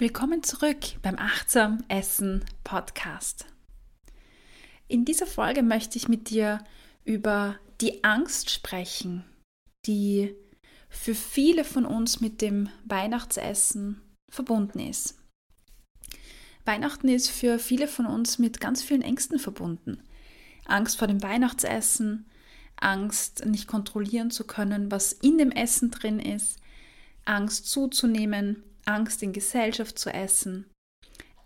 Willkommen zurück beim Achtsam Essen Podcast. In dieser Folge möchte ich mit dir über die Angst sprechen, die für viele von uns mit dem Weihnachtsessen verbunden ist. Weihnachten ist für viele von uns mit ganz vielen Ängsten verbunden. Angst vor dem Weihnachtsessen, Angst, nicht kontrollieren zu können, was in dem Essen drin ist, Angst zuzunehmen, Angst in Gesellschaft zu essen,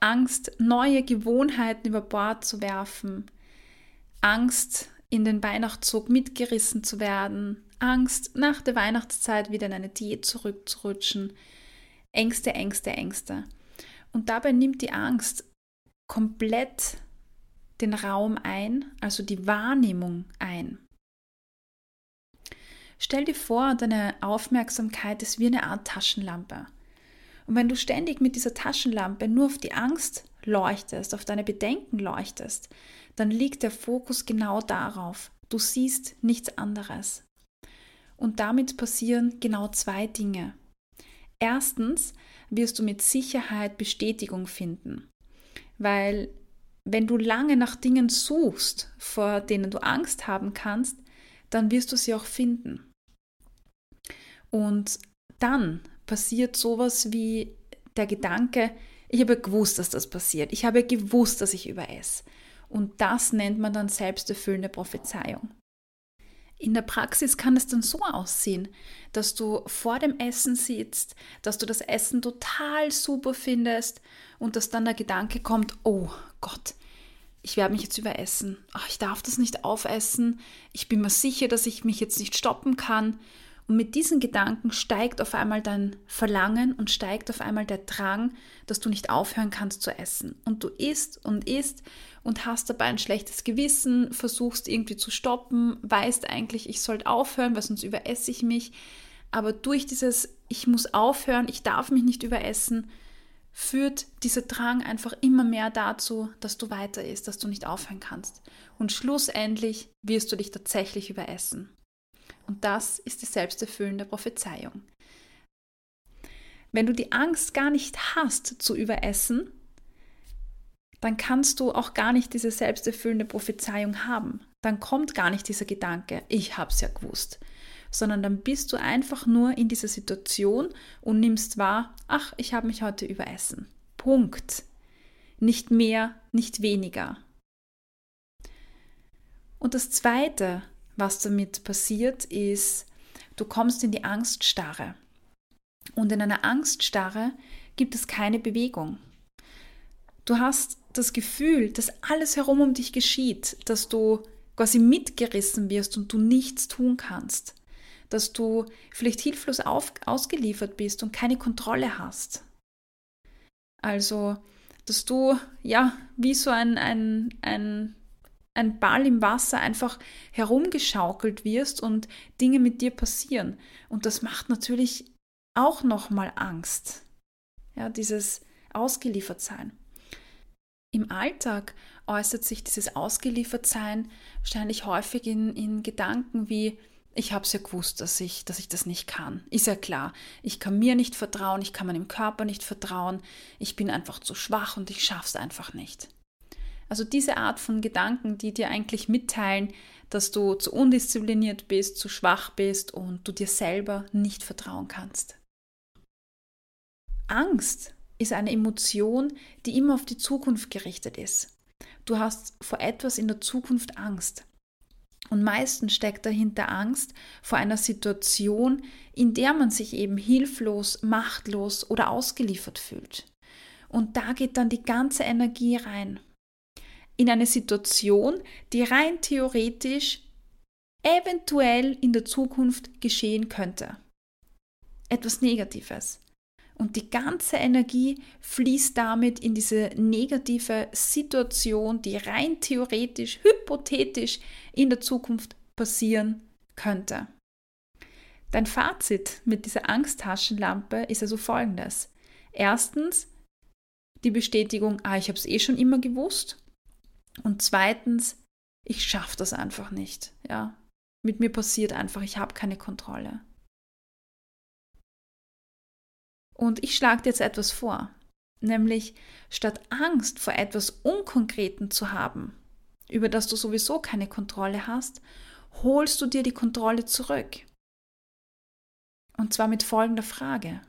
Angst, neue Gewohnheiten über Bord zu werfen, Angst, in den Weihnachtszug mitgerissen zu werden, Angst, nach der Weihnachtszeit wieder in eine Diät zurückzurutschen, Ängste, Ängste, Ängste. Und dabei nimmt die Angst komplett den Raum ein, also die Wahrnehmung ein. Stell dir vor, deine Aufmerksamkeit ist wie eine Art Taschenlampe. Und wenn du ständig mit dieser Taschenlampe nur auf die Angst leuchtest, auf deine Bedenken leuchtest, dann liegt der Fokus genau darauf. Du siehst nichts anderes. Und damit passieren genau zwei Dinge. Erstens wirst du mit Sicherheit Bestätigung finden, weil wenn du lange nach Dingen suchst, vor denen du Angst haben kannst, dann wirst du sie auch finden. Und dann passiert sowas wie der Gedanke, ich habe gewusst, dass das passiert. Ich habe gewusst, dass ich überesse. Und das nennt man dann selbsterfüllende Prophezeiung. In der Praxis kann es dann so aussehen, dass du vor dem Essen sitzt, dass du das Essen total super findest und dass dann der Gedanke kommt, oh Gott, ich werde mich jetzt überessen. Ach, ich darf das nicht aufessen. Ich bin mir sicher, dass ich mich jetzt nicht stoppen kann. Und mit diesen Gedanken steigt auf einmal dein Verlangen und steigt auf einmal der Drang, dass du nicht aufhören kannst zu essen. Und du isst und isst und hast dabei ein schlechtes Gewissen, versuchst irgendwie zu stoppen, weißt eigentlich, ich sollte aufhören, weil sonst überesse ich mich. Aber durch dieses, ich muss aufhören, ich darf mich nicht überessen, führt dieser Drang einfach immer mehr dazu, dass du weiter isst, dass du nicht aufhören kannst. Und schlussendlich wirst du dich tatsächlich überessen. Und das ist die selbsterfüllende Prophezeiung. Wenn du die Angst gar nicht hast zu überessen, dann kannst du auch gar nicht diese selbsterfüllende Prophezeiung haben. Dann kommt gar nicht dieser Gedanke, ich hab's ja gewusst, sondern dann bist du einfach nur in dieser Situation und nimmst wahr, ach, ich habe mich heute überessen. Punkt. Nicht mehr, nicht weniger. Und das Zweite, was damit passiert, ist, du kommst in die Angststarre. Und in einer Angststarre gibt es keine Bewegung. Du hast das Gefühl, dass alles herum um dich geschieht, dass du quasi mitgerissen wirst und du nichts tun kannst, dass du vielleicht hilflos auf, ausgeliefert bist und keine Kontrolle hast. Also, dass du ja wie so ein, ein, ein ein Ball im Wasser einfach herumgeschaukelt wirst und Dinge mit dir passieren. Und das macht natürlich auch nochmal Angst. Ja, dieses Ausgeliefertsein. Im Alltag äußert sich dieses Ausgeliefertsein wahrscheinlich häufig in, in Gedanken wie, ich habe es ja gewusst, dass ich, dass ich das nicht kann. Ist ja klar. Ich kann mir nicht vertrauen, ich kann meinem Körper nicht vertrauen, ich bin einfach zu schwach und ich schaffe es einfach nicht. Also diese Art von Gedanken, die dir eigentlich mitteilen, dass du zu undiszipliniert bist, zu schwach bist und du dir selber nicht vertrauen kannst. Angst ist eine Emotion, die immer auf die Zukunft gerichtet ist. Du hast vor etwas in der Zukunft Angst. Und meistens steckt dahinter Angst vor einer Situation, in der man sich eben hilflos, machtlos oder ausgeliefert fühlt. Und da geht dann die ganze Energie rein. In eine Situation, die rein theoretisch eventuell in der Zukunft geschehen könnte. Etwas Negatives. Und die ganze Energie fließt damit in diese negative Situation, die rein theoretisch, hypothetisch in der Zukunft passieren könnte. Dein Fazit mit dieser Angsttaschenlampe ist also folgendes. Erstens die Bestätigung, ah, ich habe es eh schon immer gewusst. Und zweitens, ich schaffe das einfach nicht. Ja, mit mir passiert einfach, ich habe keine Kontrolle. Und ich schlage dir jetzt etwas vor, nämlich statt Angst vor etwas Unkonkreten zu haben, über das du sowieso keine Kontrolle hast, holst du dir die Kontrolle zurück. Und zwar mit folgender Frage.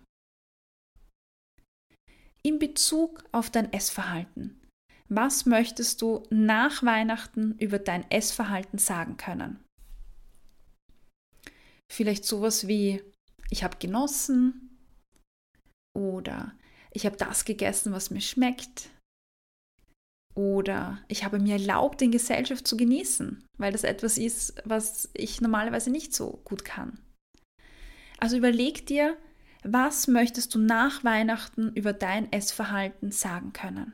In Bezug auf dein Essverhalten, was möchtest du nach Weihnachten über dein Essverhalten sagen können? Vielleicht sowas wie, ich habe genossen, oder ich habe das gegessen, was mir schmeckt. Oder ich habe mir erlaubt, in Gesellschaft zu genießen, weil das etwas ist, was ich normalerweise nicht so gut kann. Also überleg dir, was möchtest du nach Weihnachten über dein Essverhalten sagen können?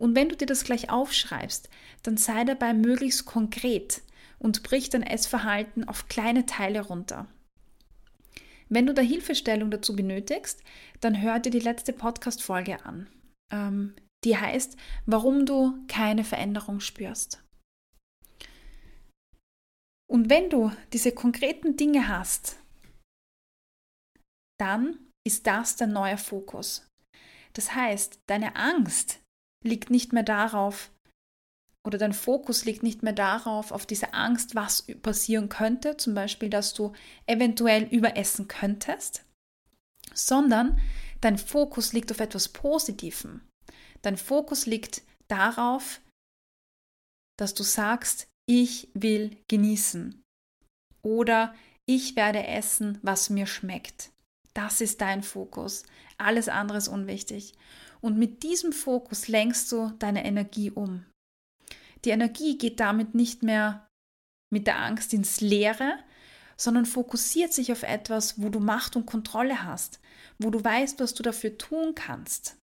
Und wenn du dir das gleich aufschreibst, dann sei dabei möglichst konkret und brich dein Essverhalten auf kleine Teile runter. Wenn du da Hilfestellung dazu benötigst, dann hör dir die letzte Podcast-Folge an. Ähm, die heißt, warum du keine Veränderung spürst. Und wenn du diese konkreten Dinge hast, dann ist das dein neuer Fokus. Das heißt, deine Angst liegt nicht mehr darauf, oder dein Fokus liegt nicht mehr darauf, auf diese Angst, was passieren könnte, zum Beispiel, dass du eventuell überessen könntest, sondern dein Fokus liegt auf etwas Positivem. Dein Fokus liegt darauf, dass du sagst, ich will genießen oder ich werde essen, was mir schmeckt. Das ist dein Fokus. Alles andere ist unwichtig. Und mit diesem Fokus lenkst du deine Energie um. Die Energie geht damit nicht mehr mit der Angst ins Leere, sondern fokussiert sich auf etwas, wo du Macht und Kontrolle hast, wo du weißt, was du dafür tun kannst.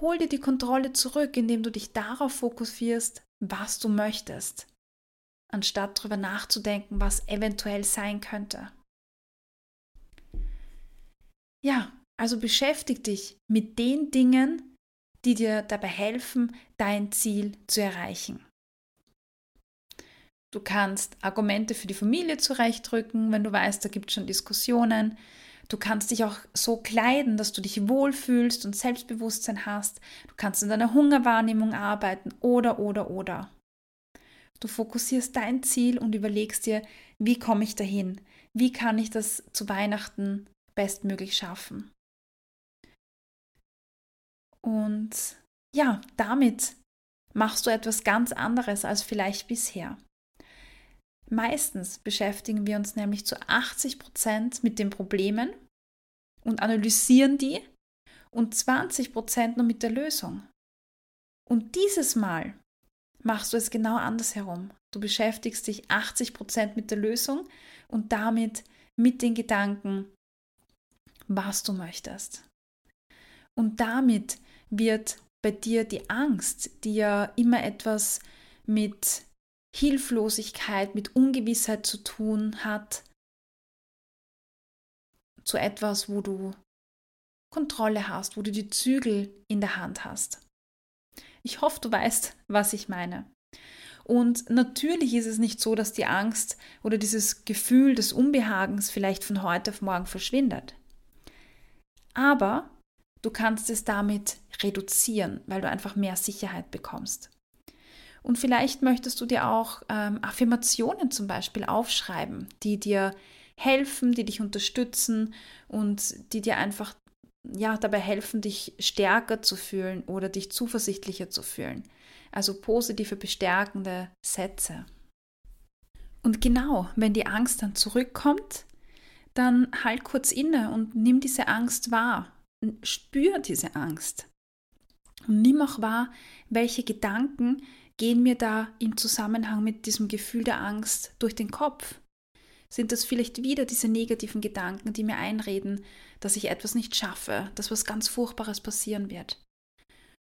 Hol dir die Kontrolle zurück, indem du dich darauf fokussierst, was du möchtest, anstatt darüber nachzudenken, was eventuell sein könnte. Ja, also beschäftig dich mit den Dingen, die dir dabei helfen, dein Ziel zu erreichen. Du kannst Argumente für die Familie zurechtrücken, wenn du weißt, da gibt es schon Diskussionen. Du kannst dich auch so kleiden, dass du dich wohlfühlst und Selbstbewusstsein hast. Du kannst in deiner Hungerwahrnehmung arbeiten oder, oder, oder. Du fokussierst dein Ziel und überlegst dir, wie komme ich dahin? Wie kann ich das zu Weihnachten bestmöglich schaffen? Und ja, damit machst du etwas ganz anderes als vielleicht bisher. Meistens beschäftigen wir uns nämlich zu 80 Prozent mit den Problemen und analysieren die und 20 Prozent nur mit der Lösung. Und dieses Mal machst du es genau andersherum. Du beschäftigst dich 80 Prozent mit der Lösung und damit mit den Gedanken, was du möchtest. Und damit wird bei dir die Angst, die ja immer etwas mit Hilflosigkeit, mit Ungewissheit zu tun hat, zu etwas, wo du Kontrolle hast, wo du die Zügel in der Hand hast. Ich hoffe, du weißt, was ich meine. Und natürlich ist es nicht so, dass die Angst oder dieses Gefühl des Unbehagens vielleicht von heute auf morgen verschwindet. Aber Du kannst es damit reduzieren, weil du einfach mehr Sicherheit bekommst. Und vielleicht möchtest du dir auch ähm, Affirmationen zum Beispiel aufschreiben, die dir helfen, die dich unterstützen und die dir einfach ja, dabei helfen, dich stärker zu fühlen oder dich zuversichtlicher zu fühlen. Also positive, bestärkende Sätze. Und genau, wenn die Angst dann zurückkommt, dann halt kurz inne und nimm diese Angst wahr. Spür diese Angst. Und nimm auch wahr, welche Gedanken gehen mir da im Zusammenhang mit diesem Gefühl der Angst durch den Kopf. Sind das vielleicht wieder diese negativen Gedanken, die mir einreden, dass ich etwas nicht schaffe, dass was ganz Furchtbares passieren wird?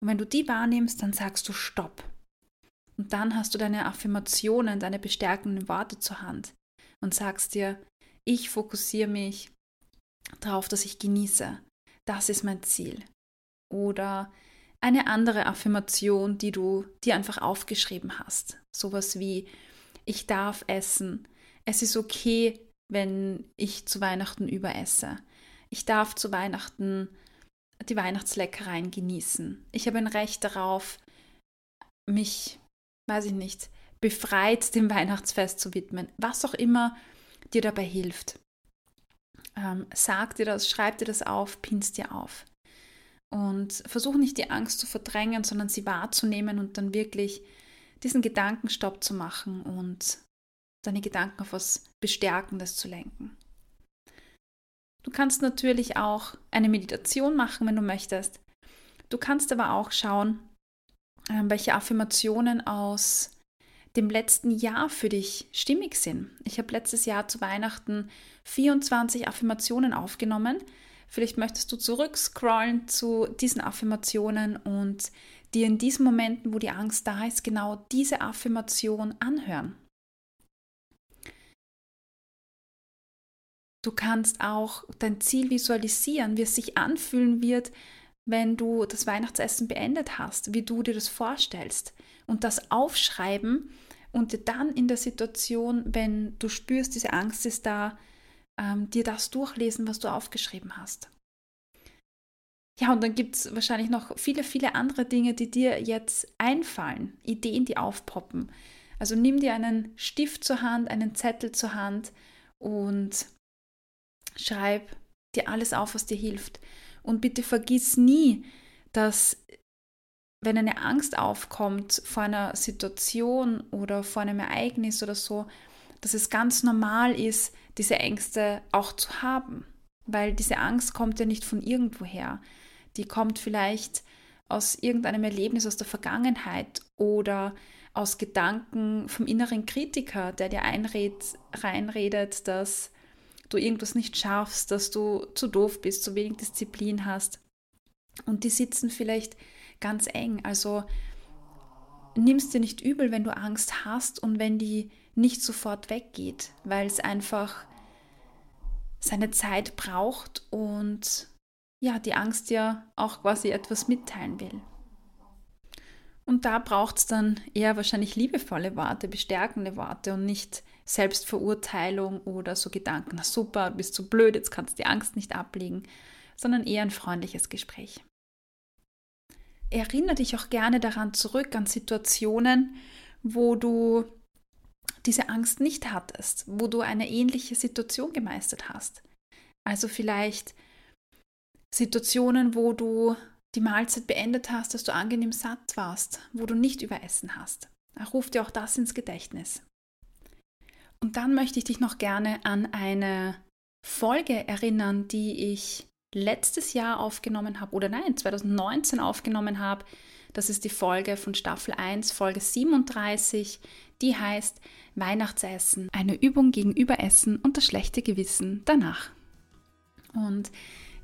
Und wenn du die wahrnimmst, dann sagst du Stopp. Und dann hast du deine Affirmationen, deine bestärkenden Worte zur Hand und sagst dir, ich fokussiere mich darauf, dass ich genieße. Das ist mein Ziel. Oder eine andere Affirmation, die du dir einfach aufgeschrieben hast. Sowas wie, ich darf essen. Es ist okay, wenn ich zu Weihnachten überesse. Ich darf zu Weihnachten die Weihnachtsleckereien genießen. Ich habe ein Recht darauf, mich, weiß ich nicht, befreit dem Weihnachtsfest zu widmen. Was auch immer dir dabei hilft. Ähm, sag dir das, schreib dir das auf, pinst dir auf. Und versuch nicht die Angst zu verdrängen, sondern sie wahrzunehmen und dann wirklich diesen Gedankenstopp zu machen und deine Gedanken auf was Bestärkendes zu lenken. Du kannst natürlich auch eine Meditation machen, wenn du möchtest. Du kannst aber auch schauen, ähm, welche Affirmationen aus dem letzten Jahr für dich stimmig sind. Ich habe letztes Jahr zu Weihnachten 24 Affirmationen aufgenommen. Vielleicht möchtest du zurückscrollen zu diesen Affirmationen und dir in diesen Momenten, wo die Angst da ist, genau diese Affirmation anhören. Du kannst auch dein Ziel visualisieren, wie es sich anfühlen wird, wenn du das Weihnachtsessen beendet hast, wie du dir das vorstellst und das aufschreiben und dir dann in der Situation, wenn du spürst, diese Angst ist da, ähm, dir das durchlesen, was du aufgeschrieben hast. Ja, und dann gibt es wahrscheinlich noch viele, viele andere Dinge, die dir jetzt einfallen, Ideen, die aufpoppen. Also nimm dir einen Stift zur Hand, einen Zettel zur Hand und Schreib dir alles auf, was dir hilft. Und bitte vergiss nie, dass wenn eine Angst aufkommt vor einer Situation oder vor einem Ereignis oder so, dass es ganz normal ist, diese Ängste auch zu haben. Weil diese Angst kommt ja nicht von irgendwoher. Die kommt vielleicht aus irgendeinem Erlebnis aus der Vergangenheit oder aus Gedanken vom inneren Kritiker, der dir einred, reinredet, dass du irgendwas nicht schaffst, dass du zu doof bist, zu wenig Disziplin hast. Und die sitzen vielleicht ganz eng. Also nimmst dir nicht übel, wenn du Angst hast und wenn die nicht sofort weggeht, weil es einfach seine Zeit braucht und ja, die Angst ja auch quasi etwas mitteilen will. Und da braucht es dann eher wahrscheinlich liebevolle Worte, bestärkende Worte und nicht Selbstverurteilung oder so Gedanken, na super, bist zu blöd, jetzt kannst du die Angst nicht ablegen, sondern eher ein freundliches Gespräch. Erinnere dich auch gerne daran zurück an Situationen, wo du diese Angst nicht hattest, wo du eine ähnliche Situation gemeistert hast. Also vielleicht Situationen, wo du die Mahlzeit beendet hast, dass du angenehm satt warst, wo du nicht überessen hast. Ruf dir auch das ins Gedächtnis. Und dann möchte ich dich noch gerne an eine Folge erinnern, die ich letztes Jahr aufgenommen habe, oder nein, 2019 aufgenommen habe. Das ist die Folge von Staffel 1, Folge 37, die heißt Weihnachtsessen, eine Übung gegen Überessen und das schlechte Gewissen danach. Und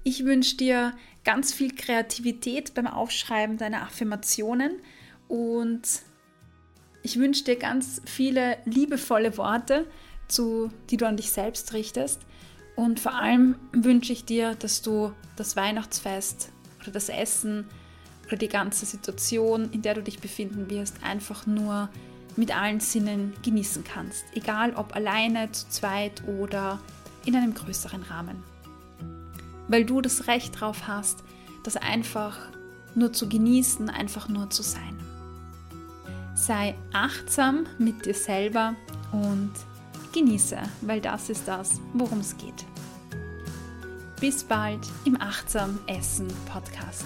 ich wünsche dir ganz viel Kreativität beim Aufschreiben deiner Affirmationen und ich wünsche dir ganz viele liebevolle Worte, zu, die du an dich selbst richtest. Und vor allem wünsche ich dir, dass du das Weihnachtsfest oder das Essen oder die ganze Situation, in der du dich befinden wirst, einfach nur mit allen Sinnen genießen kannst. Egal ob alleine, zu zweit oder in einem größeren Rahmen. Weil du das Recht darauf hast, das einfach nur zu genießen, einfach nur zu sein. Sei achtsam mit dir selber und genieße, weil das ist das, worum es geht. Bis bald im Achtsam Essen Podcast.